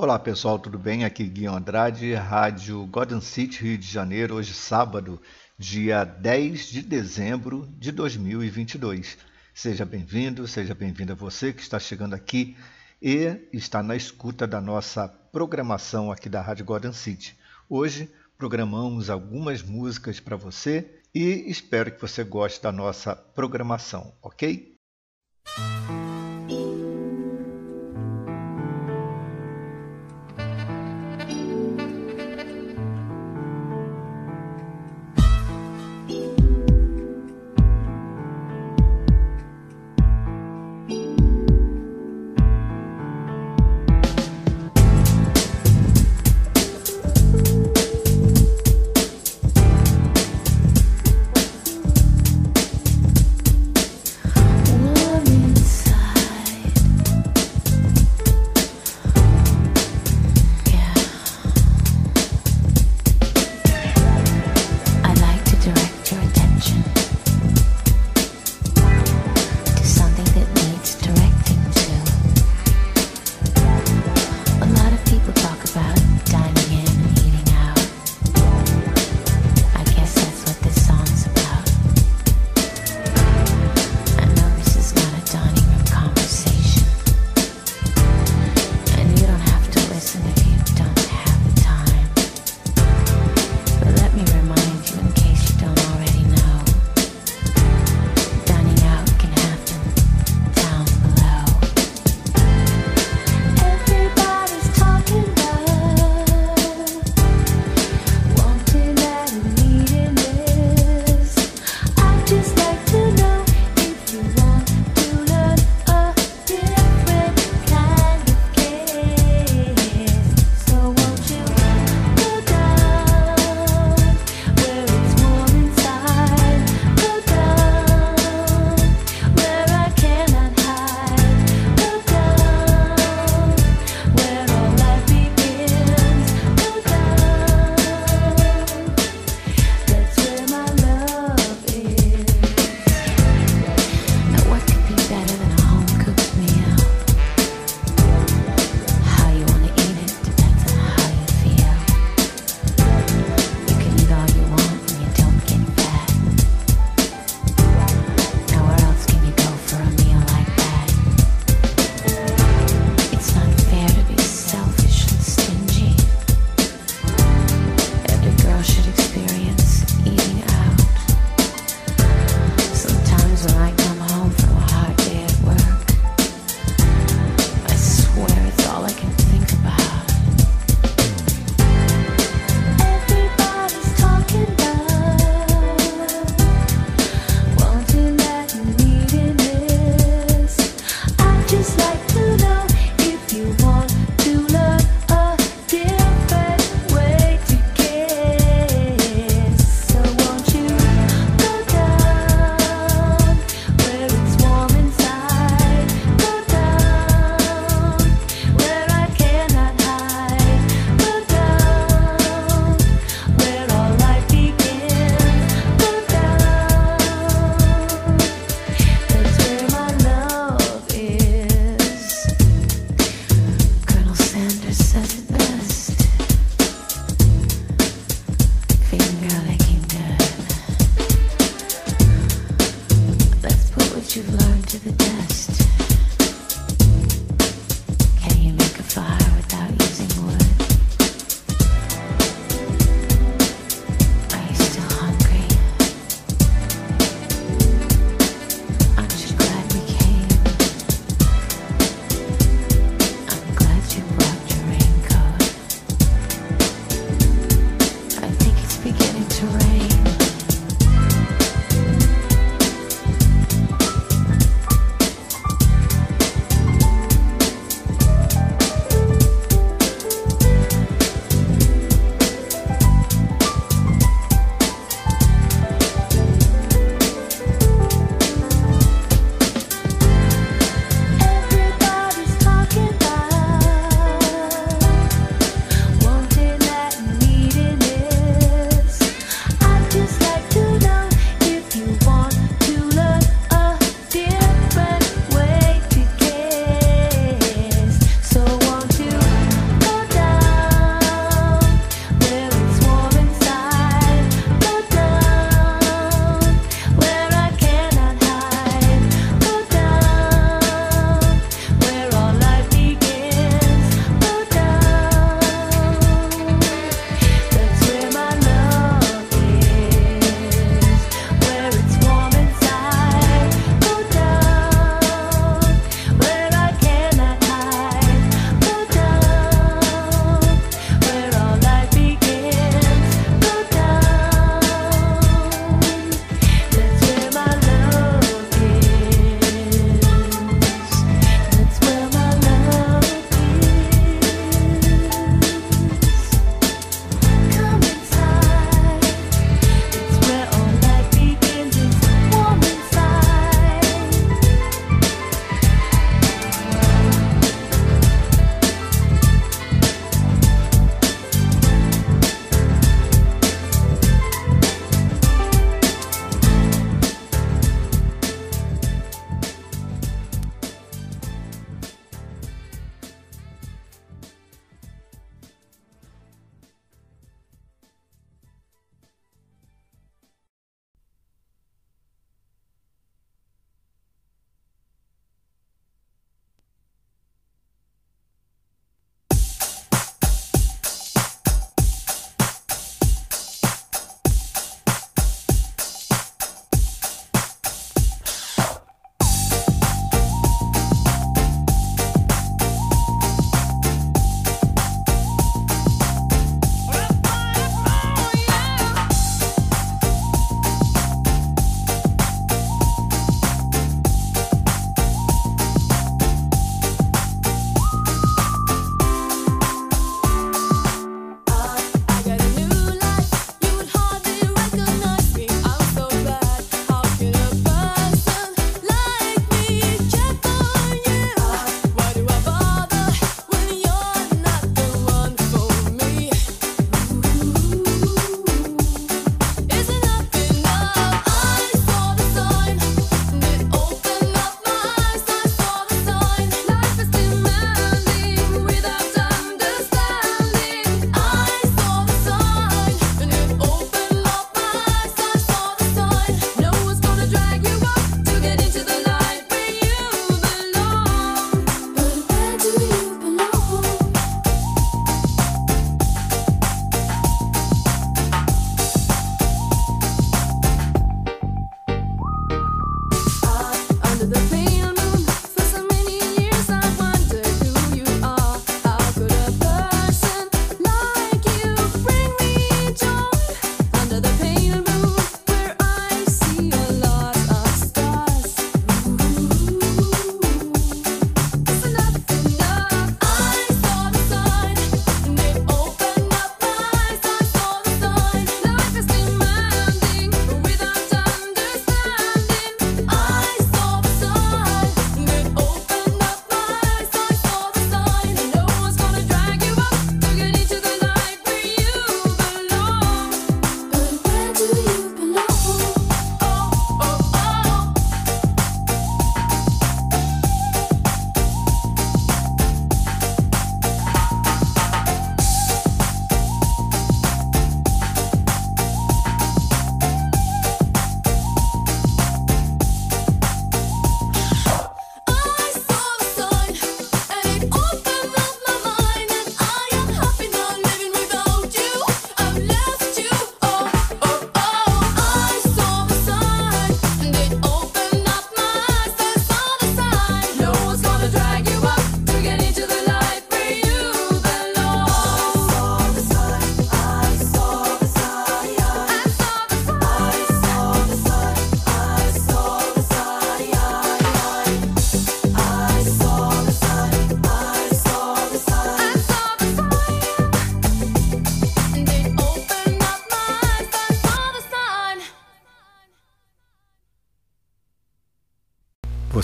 Olá pessoal, tudo bem? Aqui Guilherme Andrade, Rádio Golden City, Rio de Janeiro, hoje sábado, dia 10 de dezembro de 2022. Seja bem-vindo, seja bem-vinda você que está chegando aqui e está na escuta da nossa programação aqui da Rádio Golden City. Hoje programamos algumas músicas para você e espero que você goste da nossa programação, ok? Warm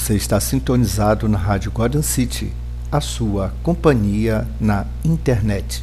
Você está sintonizado na Rádio Garden City, a sua companhia na internet.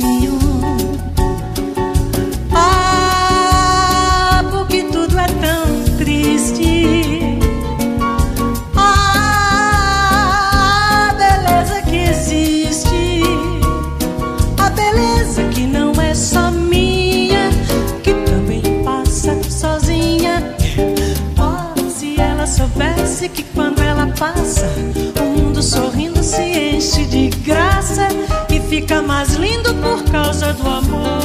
passa, o mundo sorrindo se enche de graça e fica mais lindo por causa do amor.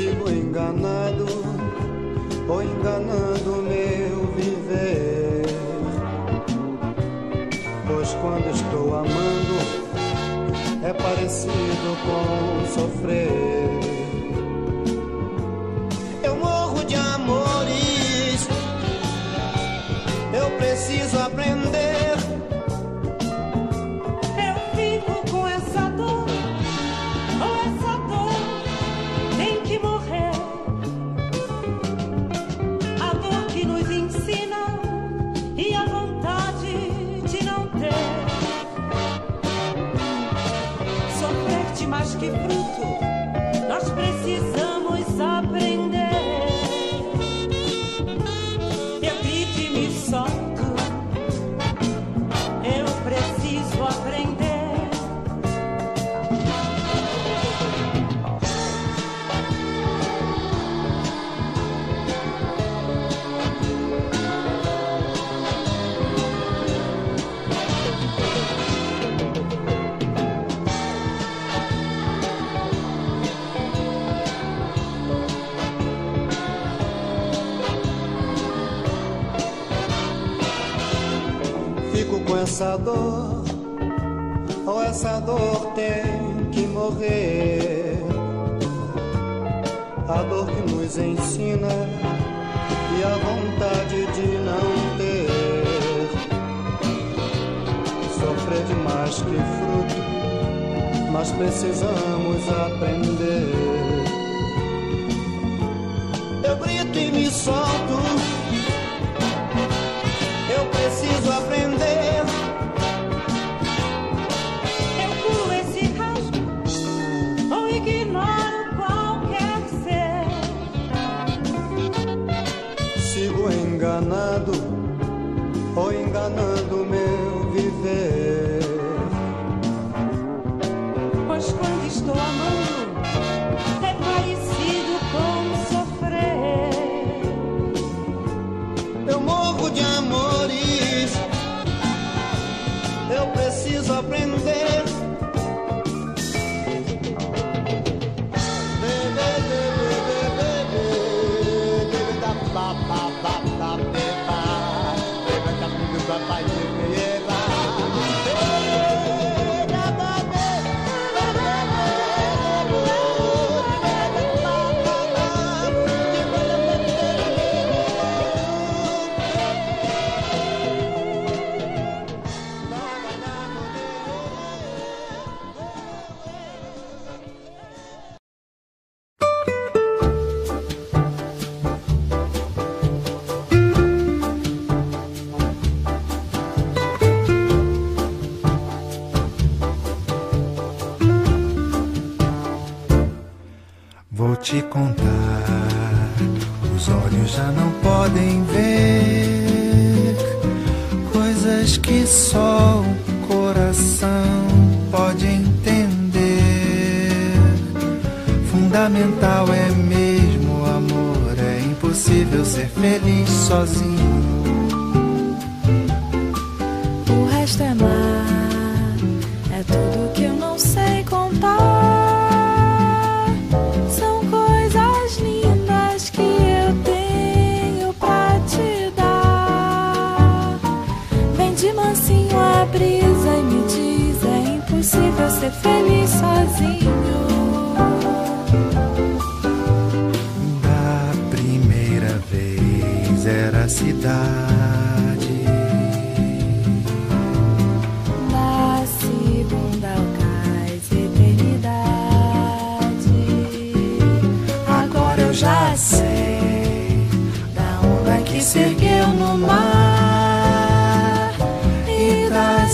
sido enganado ou enganando meu viver. Pois quando estou amando, é parecido com sofrer. essa dor, ou essa dor tem que morrer. A dor que nos ensina e a vontade de não ter. Sofrer demais que fruto, mas precisamos aprender. Eu grito e me solto. já não podem ver coisas que só o coração pode entender. Fundamental é mesmo o amor, é impossível ser feliz sozinho.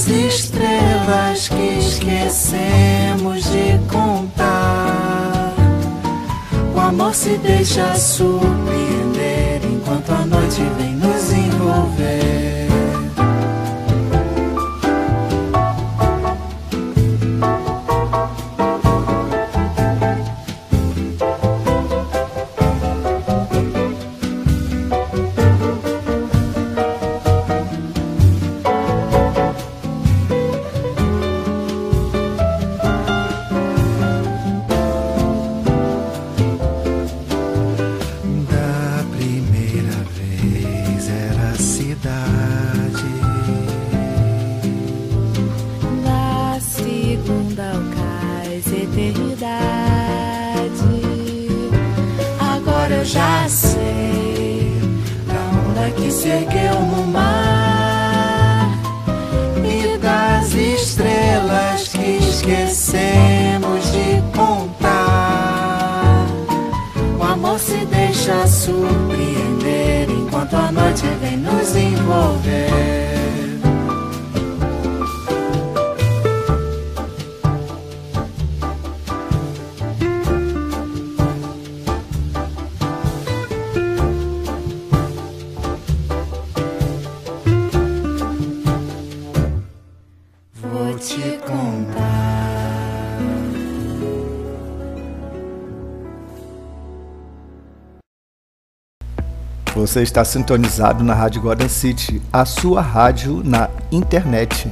estrelas que esquecemos de contar. O amor se deixa surpreender enquanto a noite vem nos envolver. Você está sintonizado na Rádio Garden City, a sua rádio na internet.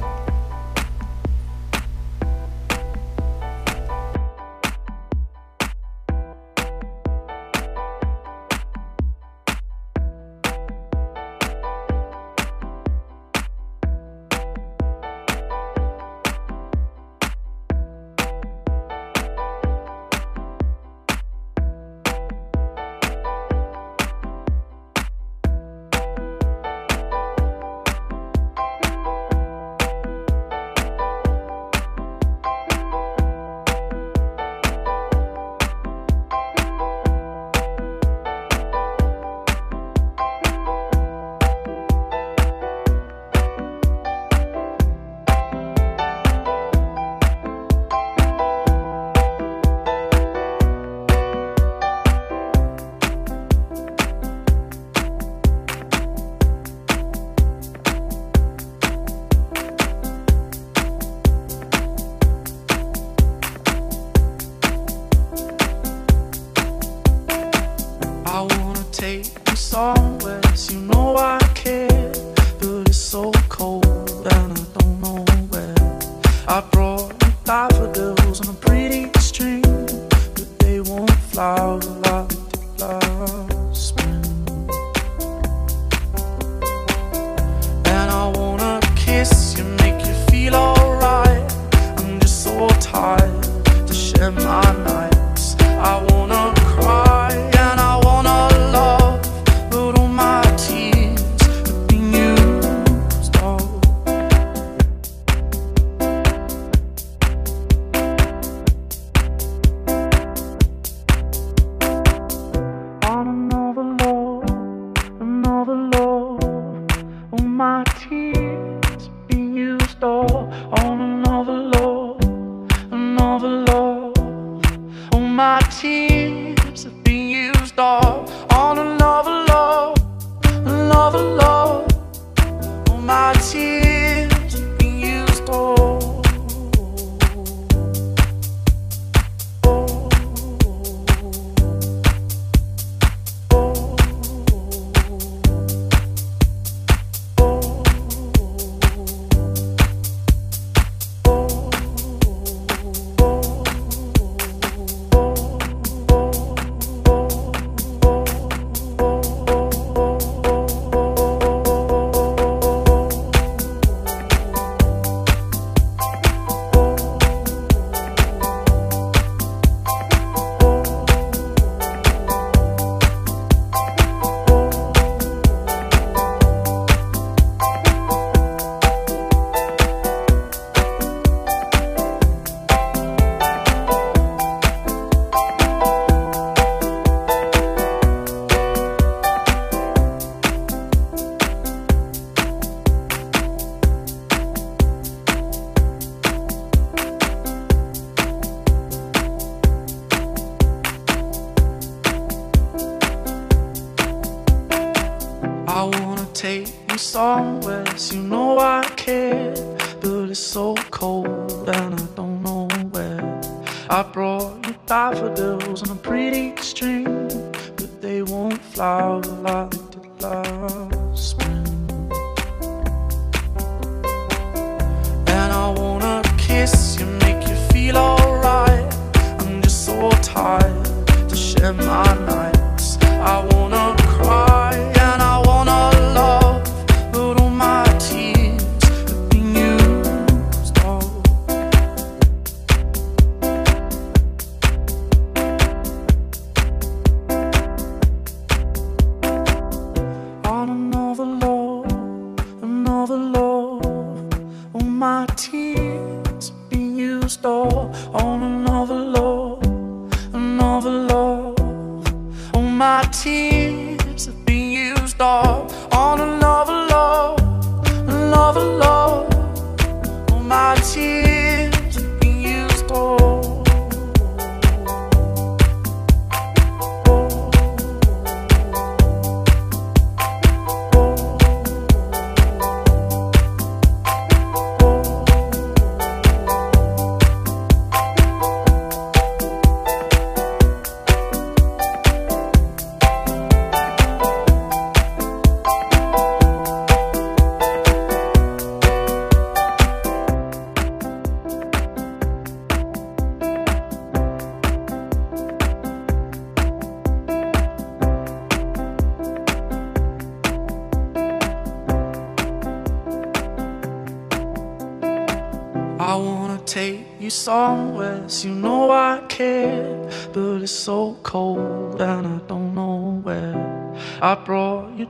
song.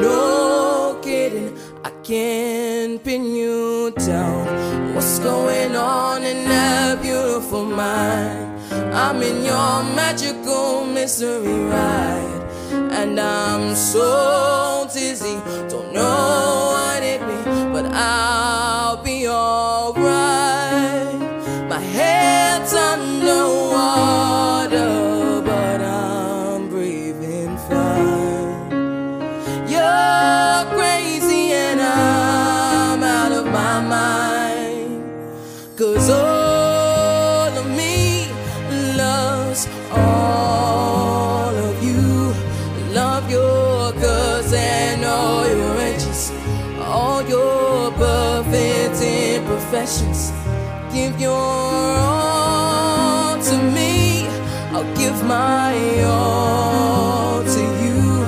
no kidding. I can't pin you down. What's going on in that beautiful mind? I'm in your magical mystery ride. And I'm so dizzy, don't know what it means, but I'll give my all to you.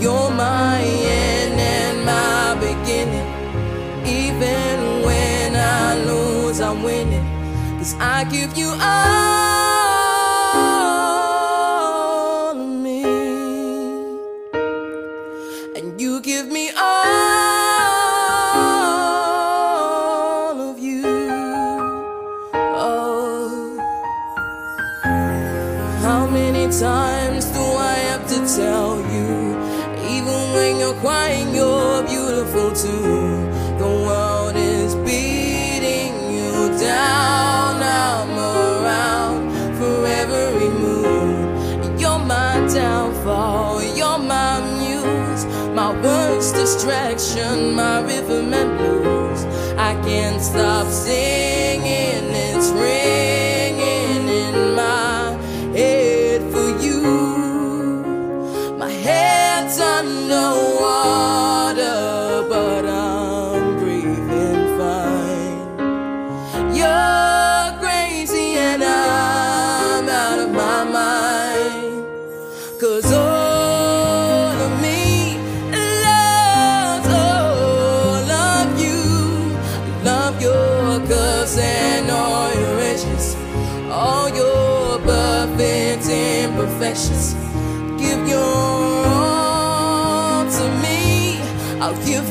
You're my end and my beginning. Even when I lose, I'm winning. Cause I give beautiful too. The world is beating you down. I'm around for every mood. You're my downfall, you're my muse, my worst distraction, my rhythm and blues. I can't stop singing,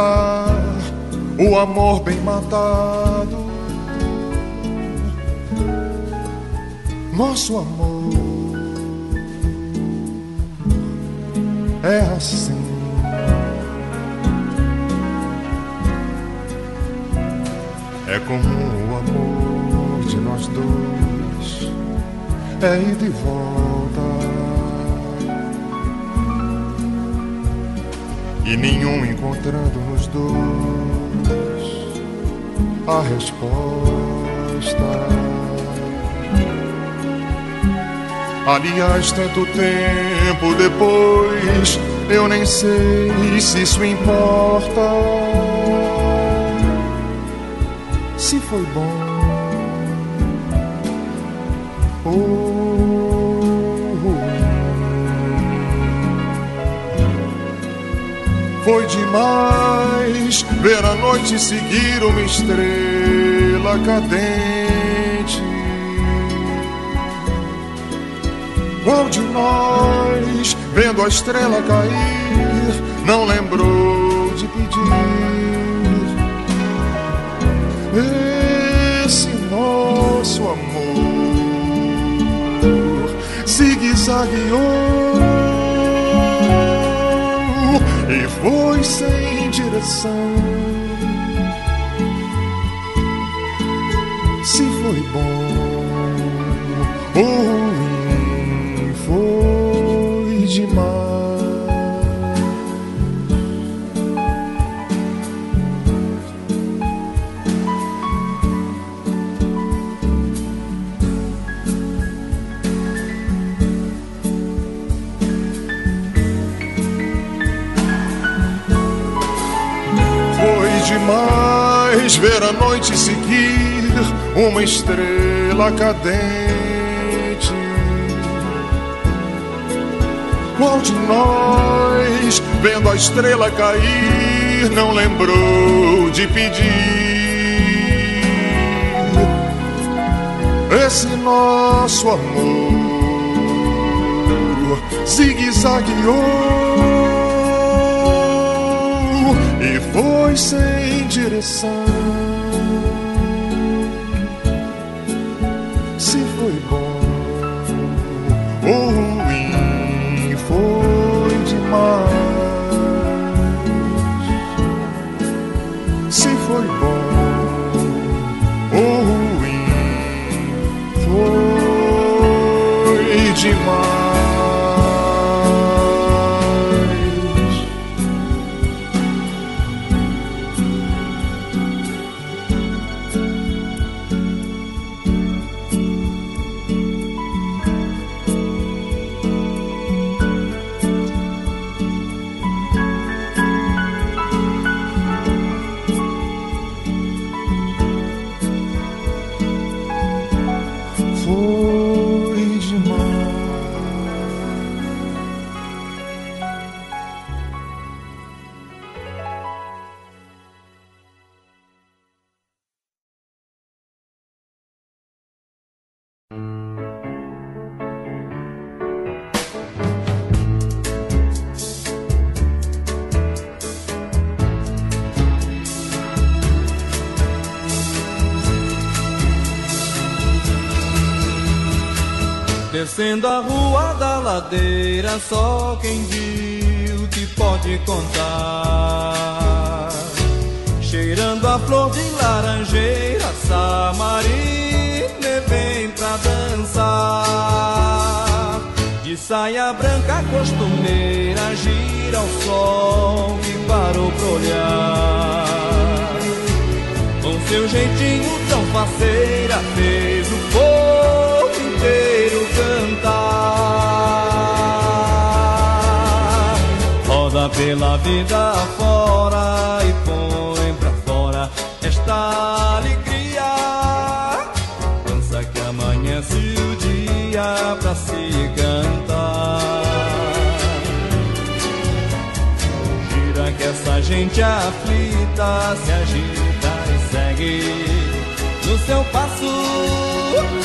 matar o amor bem matado. Nosso amor é assim. É como o amor de nós dois, é ir de volta. E nenhum encontrando dois a resposta. Aliás, tanto tempo depois, eu nem sei se isso importa. Se foi bom ou Foi demais ver a noite seguir uma estrela cadente. Qual de nós, vendo a estrela cair, não lembrou de pedir esse nosso amor zigue-zagueou foi sem direção. Demais ver a noite seguir uma estrela cadente. Qual de nós, vendo a estrela cair, não lembrou de pedir esse nosso amor? Zigue-zagueou e foi sem direção. Foi Descendo a rua da ladeira, só quem viu te pode contar. Cheirando a flor de laranjeira, Samarina vem pra dançar. De saia branca costumeira, gira o sol que parou pra olhar. Com seu jeitinho tão faceira, fez o povo cantar. Roda pela vida fora e põe pra fora esta alegria. Dança que amanhece o dia pra se cantar. Gira que essa gente aflita se agita e segue no seu passo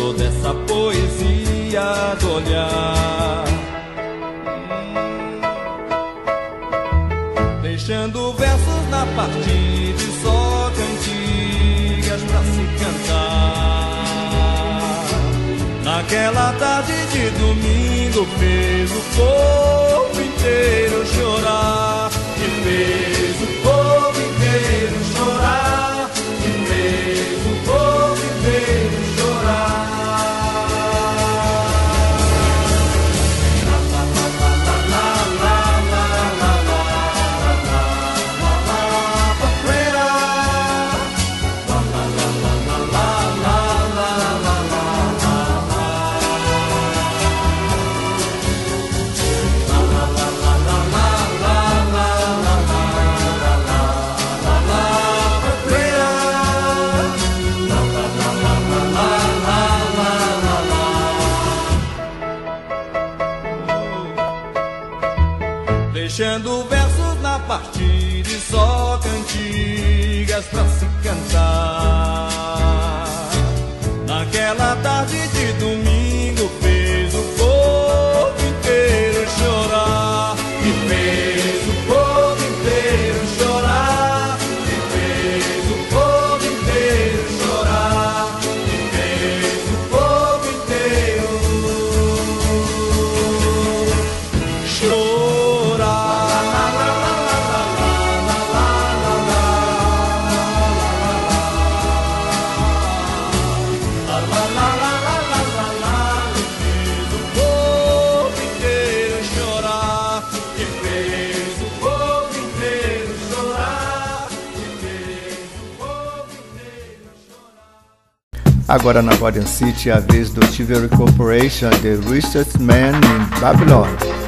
toda essa poesia do olhar. Deixando versos na partida e só cantigas pra se cantar. Naquela tarde de domingo fez o povo inteiro chorar e fez. do Agora na Guardian City, a vez do Chivalry Corporation, The Richest Man in Babylon.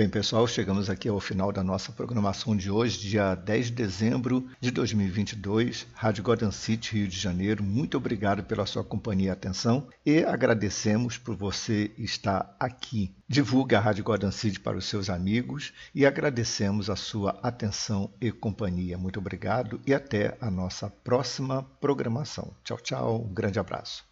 Bem, pessoal, chegamos aqui ao final da nossa programação de hoje, dia 10 de dezembro de 2022, Rádio Golden City, Rio de Janeiro. Muito obrigado pela sua companhia e atenção e agradecemos por você estar aqui. Divulgue a Rádio Golden City para os seus amigos e agradecemos a sua atenção e companhia. Muito obrigado e até a nossa próxima programação. Tchau, tchau. Um grande abraço.